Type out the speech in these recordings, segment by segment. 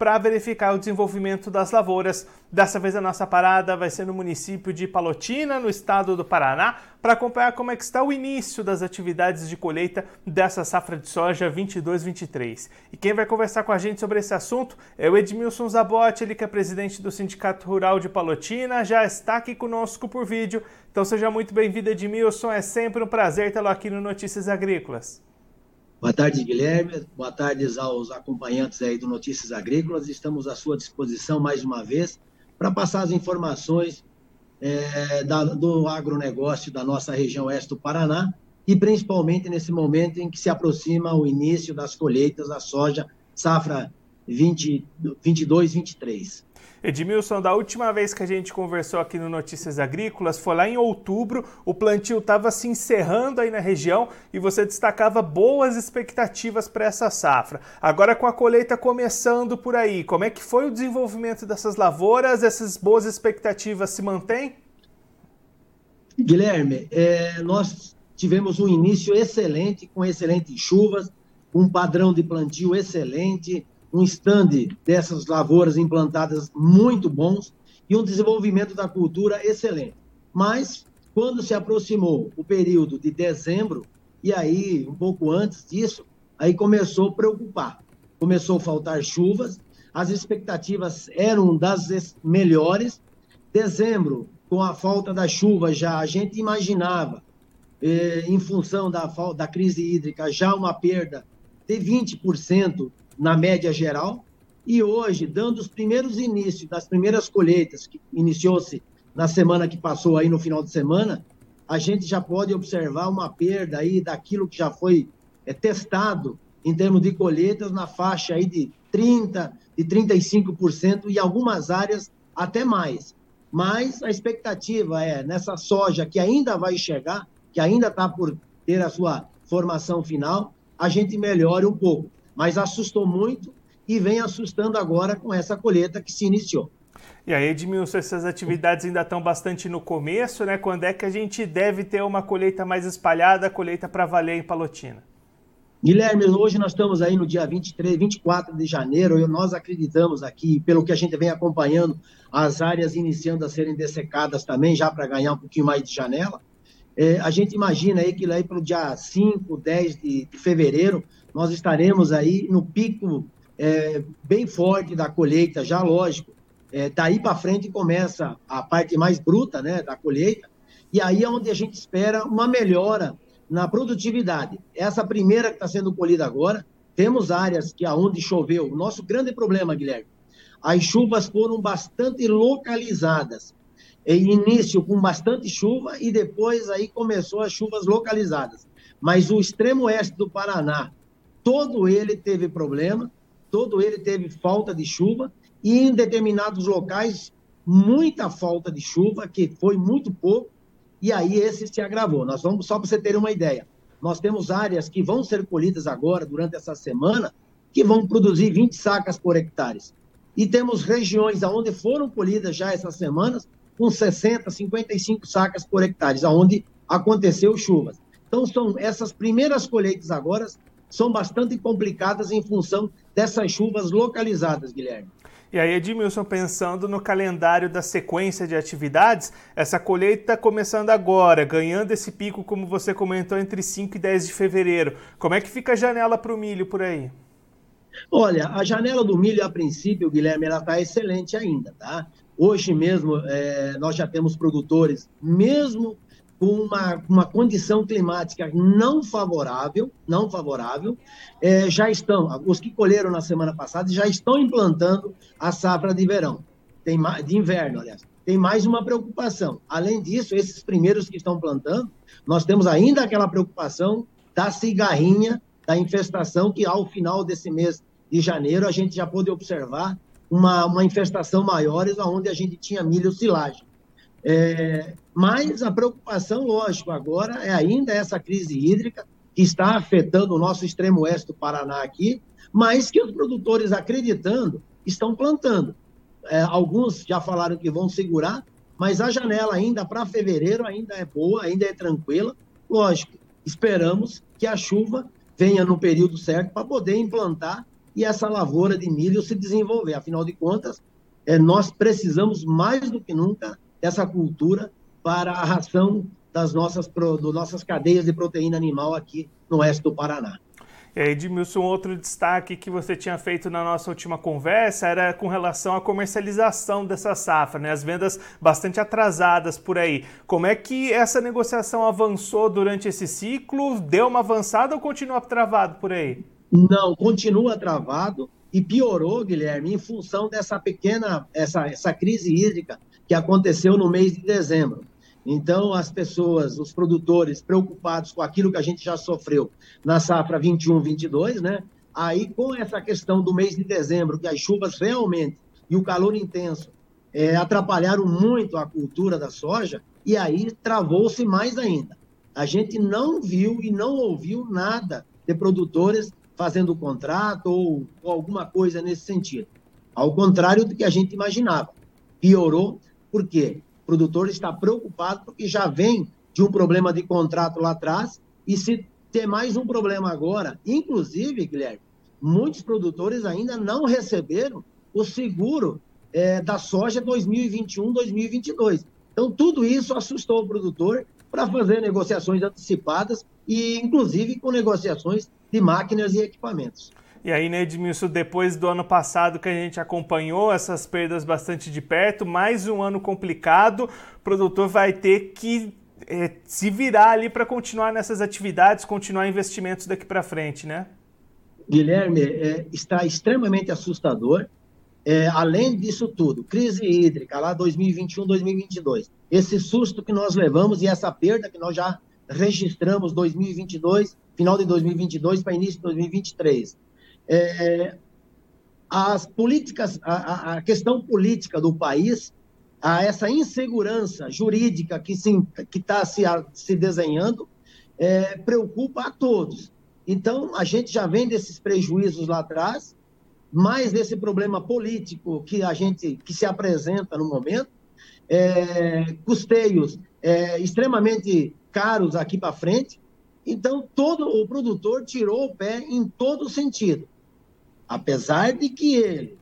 para verificar o desenvolvimento das lavouras. Dessa vez a nossa parada vai ser no município de Palotina, no estado do Paraná, para acompanhar como é que está o início das atividades de colheita dessa safra de soja 22-23. E quem vai conversar com a gente sobre esse assunto é o Edmilson Zabotti, ele que é presidente do Sindicato Rural de Palotina, já está aqui conosco por vídeo. Então seja muito bem-vindo, Edmilson, é sempre um prazer tê-lo aqui no Notícias Agrícolas. Boa tarde, Guilherme. Boa tarde aos acompanhantes aí do Notícias Agrícolas. Estamos à sua disposição mais uma vez para passar as informações é, da, do agronegócio da nossa região oeste do Paraná e principalmente nesse momento em que se aproxima o início das colheitas da soja safra 22-23. Edmilson, da última vez que a gente conversou aqui no Notícias Agrícolas, foi lá em outubro, o plantio estava se encerrando aí na região e você destacava boas expectativas para essa safra. Agora com a colheita começando por aí, como é que foi o desenvolvimento dessas lavouras? Essas boas expectativas se mantêm? Guilherme, é, nós tivemos um início excelente, com excelentes chuvas, um padrão de plantio excelente, um stand dessas lavouras implantadas muito bons e um desenvolvimento da cultura excelente. Mas, quando se aproximou o período de dezembro, e aí, um pouco antes disso, aí começou a preocupar. Começou a faltar chuvas, as expectativas eram das melhores. Dezembro, com a falta da chuva, já a gente imaginava, eh, em função da, da crise hídrica, já uma perda de 20% na média geral. E hoje, dando os primeiros inícios das primeiras colheitas, que iniciou-se na semana que passou aí no final de semana, a gente já pode observar uma perda aí daquilo que já foi é, testado em termos de colheitas na faixa aí de 30, de 35% e algumas áreas até mais. Mas a expectativa é nessa soja que ainda vai chegar, que ainda está por ter a sua formação final, a gente melhore um pouco mas assustou muito e vem assustando agora com essa colheita que se iniciou. E aí, Edmilson, essas atividades ainda estão bastante no começo, né? Quando é que a gente deve ter uma colheita mais espalhada, colheita para valer em Palotina? Guilherme, hoje nós estamos aí no dia 23, 24 de janeiro, e nós acreditamos aqui, pelo que a gente vem acompanhando, as áreas iniciando a serem dessecadas também, já para ganhar um pouquinho mais de janela. É, a gente imagina aí que lá para o dia 5, 10 de, de fevereiro, nós estaremos aí no pico é, bem forte da colheita, já lógico. É, daí para frente começa a parte mais bruta né, da colheita, e aí é onde a gente espera uma melhora na produtividade. Essa primeira que está sendo colhida agora, temos áreas que aonde choveu. O nosso grande problema, Guilherme, as chuvas foram bastante localizadas. Início com bastante chuva e depois aí começou as chuvas localizadas. Mas o extremo oeste do Paraná, todo ele teve problema, todo ele teve falta de chuva e em determinados locais muita falta de chuva, que foi muito pouco, e aí esse se agravou. Nós vamos só para você ter uma ideia. Nós temos áreas que vão ser colhidas agora durante essa semana que vão produzir 20 sacas por hectare. E temos regiões aonde foram colhidas já essas semanas com 60, 55 sacas por hectare, aonde aconteceu chuvas. Então são essas primeiras colheitas agora são bastante complicadas em função dessas chuvas localizadas, Guilherme. E aí, Edmilson, pensando no calendário da sequência de atividades, essa colheita começando agora, ganhando esse pico, como você comentou, entre 5 e 10 de fevereiro. Como é que fica a janela para o milho por aí? Olha, a janela do milho, a princípio, Guilherme, ela está excelente ainda, tá? Hoje mesmo, é, nós já temos produtores, mesmo com uma, uma condição climática não favorável, não favorável, é, já estão, os que colheram na semana passada já estão implantando a safra de verão, tem de inverno, aliás. Tem mais uma preocupação. Além disso, esses primeiros que estão plantando, nós temos ainda aquela preocupação da cigarrinha, da infestação, que ao final desse mês de janeiro a gente já pôde observar uma, uma infestação maior, onde a gente tinha milho silagem. É, mas a preocupação, lógico, agora é ainda essa crise hídrica que está afetando o nosso extremo oeste do Paraná aqui, mas que os produtores, acreditando, estão plantando. É, alguns já falaram que vão segurar, mas a janela ainda para fevereiro ainda é boa, ainda é tranquila. Lógico, esperamos que a chuva venha no período certo para poder implantar e essa lavoura de milho se desenvolver. Afinal de contas, é, nós precisamos mais do que nunca dessa cultura para a ração das nossas, nossas cadeias de proteína animal aqui no oeste do Paraná. Aí, Edmilson, outro destaque que você tinha feito na nossa última conversa era com relação à comercialização dessa safra, né? As vendas bastante atrasadas por aí. Como é que essa negociação avançou durante esse ciclo? Deu uma avançada ou continua travado por aí? Não, continua travado e piorou, Guilherme, em função dessa pequena, essa, essa crise hídrica que aconteceu no mês de dezembro. Então, as pessoas, os produtores preocupados com aquilo que a gente já sofreu na safra 21-22, né? Aí, com essa questão do mês de dezembro, que as chuvas realmente e o calor intenso é, atrapalharam muito a cultura da soja, e aí travou-se mais ainda. A gente não viu e não ouviu nada de produtores fazendo contrato ou, ou alguma coisa nesse sentido. Ao contrário do que a gente imaginava. Piorou, por quê? O produtor está preocupado porque já vem de um problema de contrato lá atrás e se ter mais um problema agora, inclusive, Guilherme, muitos produtores ainda não receberam o seguro é, da soja 2021-2022. Então, tudo isso assustou o produtor para fazer negociações antecipadas e, inclusive, com negociações de máquinas e equipamentos. E aí, né, Edmilson, depois do ano passado que a gente acompanhou essas perdas bastante de perto, mais um ano complicado, o produtor vai ter que é, se virar ali para continuar nessas atividades, continuar investimentos daqui para frente, né? Guilherme, é, está extremamente assustador. É, além disso tudo, crise hídrica lá 2021, 2022, esse susto que nós levamos e essa perda que nós já registramos 2022, final de 2022 para início de 2023. É, as políticas, a, a, questão política do país, a essa insegurança jurídica que está se, se desenhando, é, preocupa a todos. Então, a gente já vem desses prejuízos lá atrás, mais desse problema político que a gente que se apresenta no momento, é, custeios é, extremamente caros aqui para frente. Então, todo o produtor tirou o pé em todo sentido. Apesar de que ele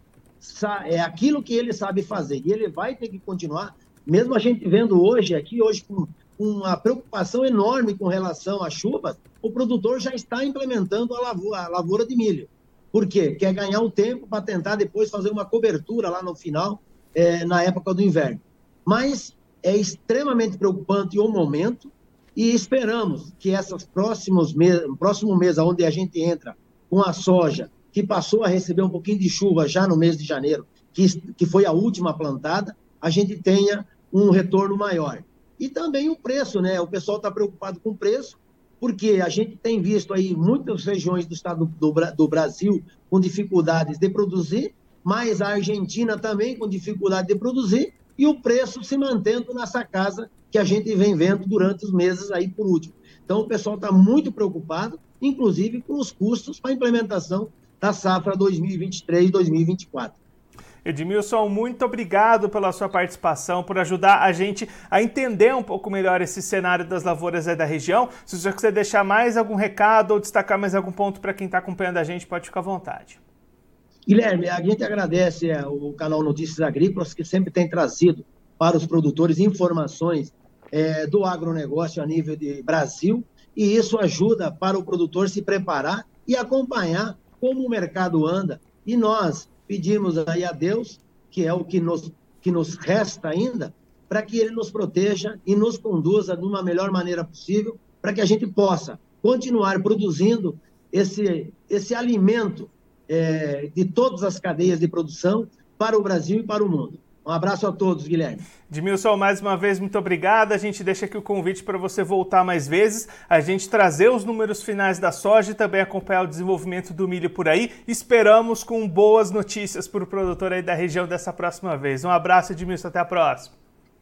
é aquilo que ele sabe fazer e ele vai ter que continuar, mesmo a gente vendo hoje aqui, hoje com uma preocupação enorme com relação às chuvas, o produtor já está implementando a lavoura, a lavoura de milho. Por quê? Quer ganhar um tempo para tentar depois fazer uma cobertura lá no final, é, na época do inverno. Mas é extremamente preocupante o momento, e esperamos que esses próximos meses, próximo mês, onde a gente entra com a soja, que passou a receber um pouquinho de chuva já no mês de janeiro, que, que foi a última plantada, a gente tenha um retorno maior. E também o preço, né? O pessoal está preocupado com o preço, porque a gente tem visto aí muitas regiões do estado do, do Brasil com dificuldades de produzir, mas a Argentina também com dificuldade de produzir, e o preço se mantendo nessa casa que a gente vem vendo durante os meses aí por último. Então, o pessoal está muito preocupado, inclusive com os custos para a implementação da safra 2023-2024. Edmilson, muito obrigado pela sua participação, por ajudar a gente a entender um pouco melhor esse cenário das lavouras aí da região. Se você quiser deixar mais algum recado ou destacar mais algum ponto para quem está acompanhando a gente, pode ficar à vontade. Guilherme, a gente agradece é, o canal Notícias Agrícolas, que sempre tem trazido para os produtores informações é, do agronegócio a nível de Brasil, e isso ajuda para o produtor se preparar e acompanhar como o mercado anda. E nós pedimos aí a Deus, que é o que nos, que nos resta ainda, para que ele nos proteja e nos conduza de uma melhor maneira possível, para que a gente possa continuar produzindo esse, esse alimento é, de todas as cadeias de produção para o Brasil e para o mundo. Um abraço a todos, Guilherme. Edmilson, mais uma vez, muito obrigado. A gente deixa aqui o convite para você voltar mais vezes, a gente trazer os números finais da soja e também acompanhar o desenvolvimento do milho por aí. Esperamos com boas notícias para o produtor aí da região dessa próxima vez. Um abraço, Edmilson, até a próxima.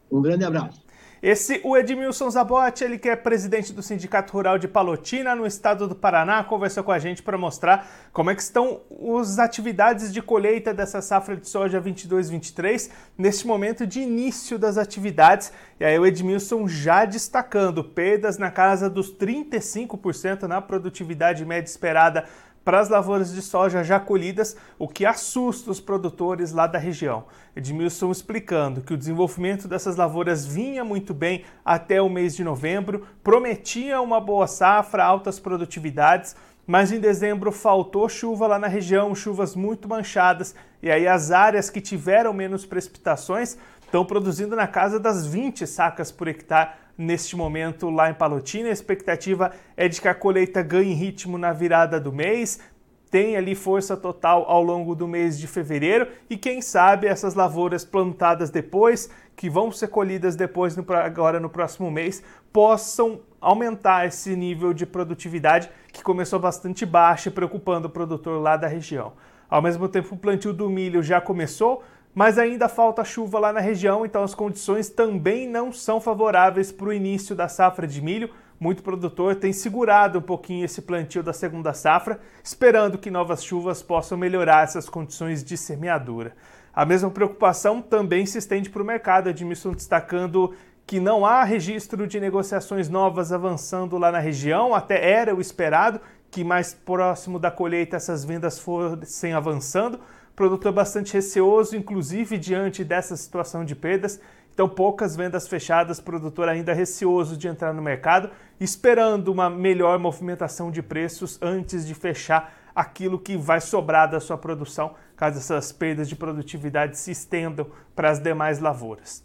Um grande abraço. Esse, o Edmilson Zabotti, ele que é presidente do Sindicato Rural de Palotina, no estado do Paraná, conversou com a gente para mostrar como é que estão as atividades de colheita dessa safra de soja 22-23, neste momento de início das atividades. E aí o Edmilson já destacando perdas na casa dos 35% na produtividade média esperada para as lavouras de soja já colhidas, o que assusta os produtores lá da região. Edmilson explicando que o desenvolvimento dessas lavouras vinha muito bem até o mês de novembro, prometia uma boa safra, altas produtividades, mas em dezembro faltou chuva lá na região, chuvas muito manchadas, e aí as áreas que tiveram menos precipitações estão produzindo na casa das 20 sacas por hectare neste momento lá em Palotina. A expectativa é de que a colheita ganhe ritmo na virada do mês, tem ali força total ao longo do mês de fevereiro e quem sabe essas lavouras plantadas depois, que vão ser colhidas depois no, agora no próximo mês, possam aumentar esse nível de produtividade que começou bastante baixo, preocupando o produtor lá da região. Ao mesmo tempo, o plantio do milho já começou, mas ainda falta chuva lá na região, então as condições também não são favoráveis para o início da safra de milho. Muito produtor tem segurado um pouquinho esse plantio da segunda safra, esperando que novas chuvas possam melhorar essas condições de semeadura. A mesma preocupação também se estende para o mercado, Edmilson destacando que não há registro de negociações novas avançando lá na região, até era o esperado que mais próximo da colheita essas vendas fossem avançando, produtor bastante receoso, inclusive diante dessa situação de perdas. Então, poucas vendas fechadas, produtor ainda receoso de entrar no mercado, esperando uma melhor movimentação de preços antes de fechar aquilo que vai sobrar da sua produção, caso essas perdas de produtividade se estendam para as demais lavouras.